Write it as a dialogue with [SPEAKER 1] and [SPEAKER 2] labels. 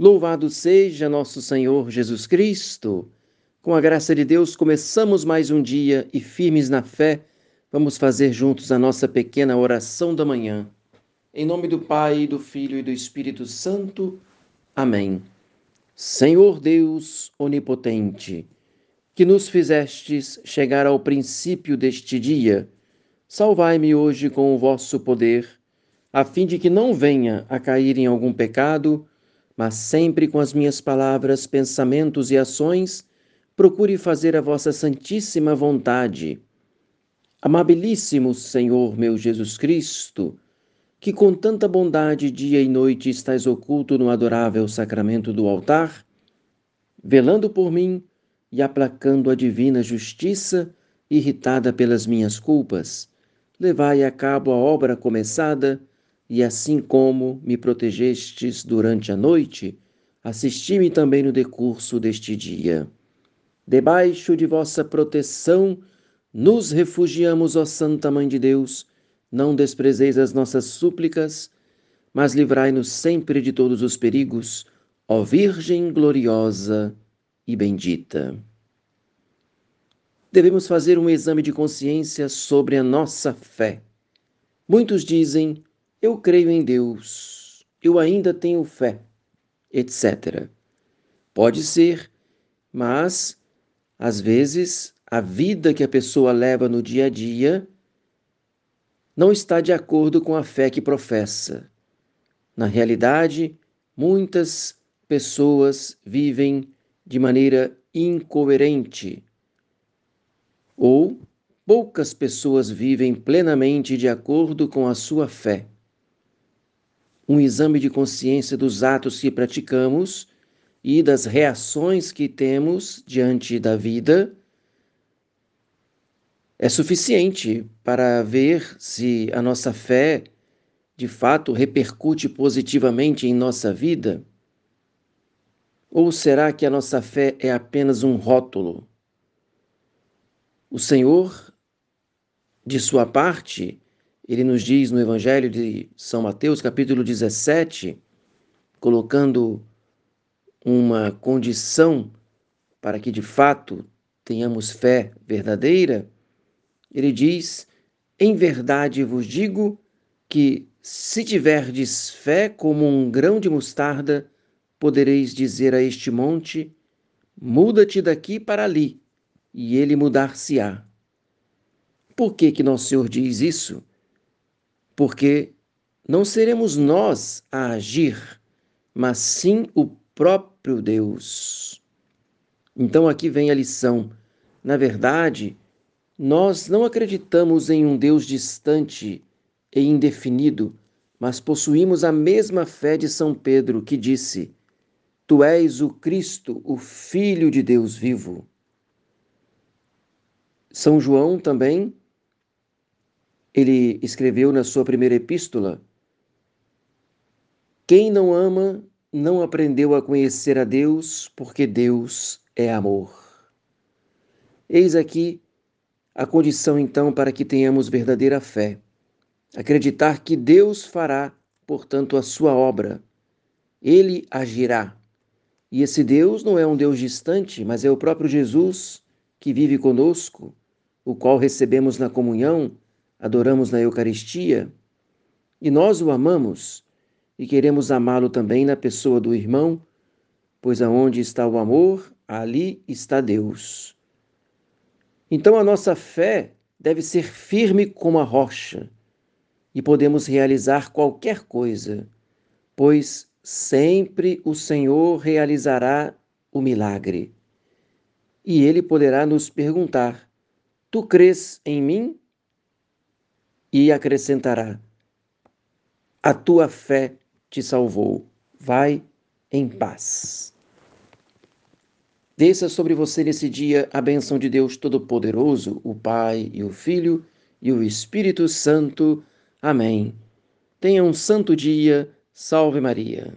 [SPEAKER 1] Louvado seja nosso Senhor Jesus Cristo. Com a graça de Deus, começamos mais um dia e firmes na fé, vamos fazer juntos a nossa pequena oração da manhã. Em nome do Pai, do Filho e do Espírito Santo. Amém. Senhor Deus onipotente, que nos fizestes chegar ao princípio deste dia, salvai-me hoje com o vosso poder, a fim de que não venha a cair em algum pecado mas sempre com as minhas palavras, pensamentos e ações, procure fazer a vossa santíssima vontade. Amabilíssimo Senhor meu Jesus Cristo, que com tanta bondade dia e noite estás oculto no adorável sacramento do altar, velando por mim e aplacando a divina justiça, irritada pelas minhas culpas, levai a cabo a obra começada e assim como me protegestes durante a noite, assisti-me também no decurso deste dia. Debaixo de vossa proteção, nos refugiamos, ó Santa Mãe de Deus, não desprezeis as nossas súplicas, mas livrai-nos sempre de todos os perigos, ó Virgem gloriosa e bendita. Devemos fazer um exame de consciência sobre a nossa fé. Muitos dizem, eu creio em Deus, eu ainda tenho fé, etc. Pode ser, mas às vezes a vida que a pessoa leva no dia a dia não está de acordo com a fé que professa. Na realidade, muitas pessoas vivem de maneira incoerente ou poucas pessoas vivem plenamente de acordo com a sua fé um exame de consciência dos atos que praticamos e das reações que temos diante da vida é suficiente para ver se a nossa fé de fato repercute positivamente em nossa vida? Ou será que a nossa fé é apenas um rótulo? O Senhor, de sua parte, ele nos diz no Evangelho de São Mateus, capítulo 17, colocando uma condição para que de fato tenhamos fé verdadeira, ele diz: Em verdade vos digo que, se tiverdes fé como um grão de mostarda, podereis dizer a este monte: Muda-te daqui para ali, e ele mudar-se-á. Por que que nosso Senhor diz isso? Porque não seremos nós a agir, mas sim o próprio Deus. Então aqui vem a lição. Na verdade, nós não acreditamos em um Deus distante e indefinido, mas possuímos a mesma fé de São Pedro, que disse: Tu és o Cristo, o Filho de Deus vivo. São João também ele escreveu na sua primeira epístola: Quem não ama não aprendeu a conhecer a Deus, porque Deus é amor. Eis aqui a condição então para que tenhamos verdadeira fé. Acreditar que Deus fará, portanto, a sua obra. Ele agirá. E esse Deus não é um Deus distante, mas é o próprio Jesus que vive conosco, o qual recebemos na comunhão adoramos na Eucaristia, e nós o amamos e queremos amá-lo também na pessoa do irmão, pois aonde está o amor, ali está Deus. Então a nossa fé deve ser firme como a rocha e podemos realizar qualquer coisa, pois sempre o Senhor realizará o milagre. E ele poderá nos perguntar: Tu crês em mim? E acrescentará: A tua fé te salvou. Vai em paz. Desça sobre você nesse dia a bênção de Deus Todo-Poderoso, o Pai e o Filho e o Espírito Santo. Amém. Tenha um santo dia. Salve Maria.